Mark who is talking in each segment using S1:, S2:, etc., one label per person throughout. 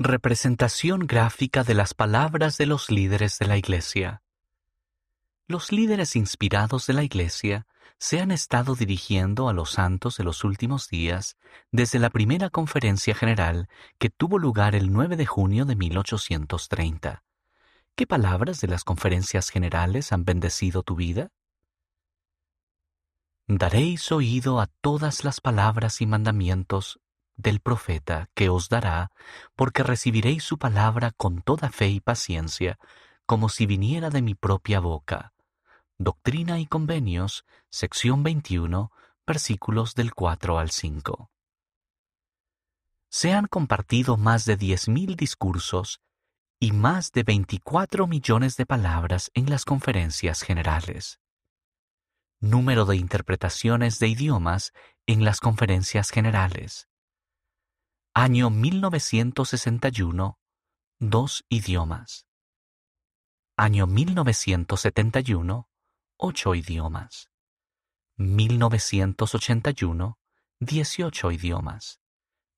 S1: Representación gráfica de las palabras de los líderes de la Iglesia. Los líderes inspirados de la Iglesia se han estado dirigiendo a los santos de los últimos días desde la primera conferencia general que tuvo lugar el 9 de junio de 1830. ¿Qué palabras de las conferencias generales han bendecido tu vida? Daréis oído a todas las palabras y mandamientos del profeta que os dará, porque recibiréis su palabra con toda fe y paciencia, como si viniera de mi propia boca. Doctrina y Convenios, sección 21, versículos del 4 al 5. Se han compartido más de 10.000 discursos y más de 24 millones de palabras en las conferencias generales. Número de interpretaciones de idiomas en las conferencias generales. Año 1961, dos idiomas. Año 1971, ocho idiomas. 1981, 18 idiomas.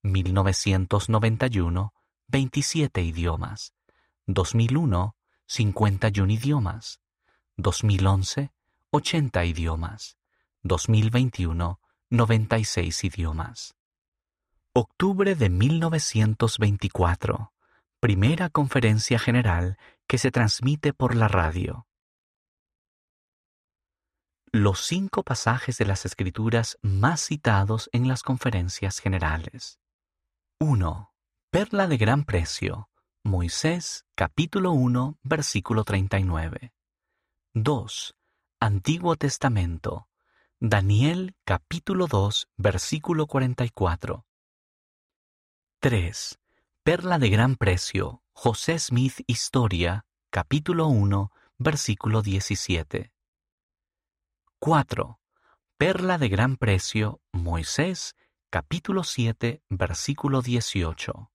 S1: 1991, 27 idiomas. 2001, 51 idiomas. 2011, 80 idiomas. 2021, 96 idiomas. Octubre de 1924. Primera conferencia general que se transmite por la radio. Los cinco pasajes de las Escrituras más citados en las conferencias generales. 1. Perla de gran precio. Moisés, capítulo 1, versículo 39. 2. Antiguo Testamento. Daniel, capítulo 2, versículo 44. 3. Perla de gran precio. José Smith Historia, capítulo 1, versículo 17. 4. Perla de gran precio. Moisés, capítulo 7, versículo 18.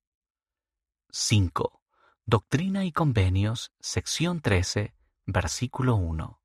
S1: 5. Doctrina y Convenios, sección 13, versículo 1.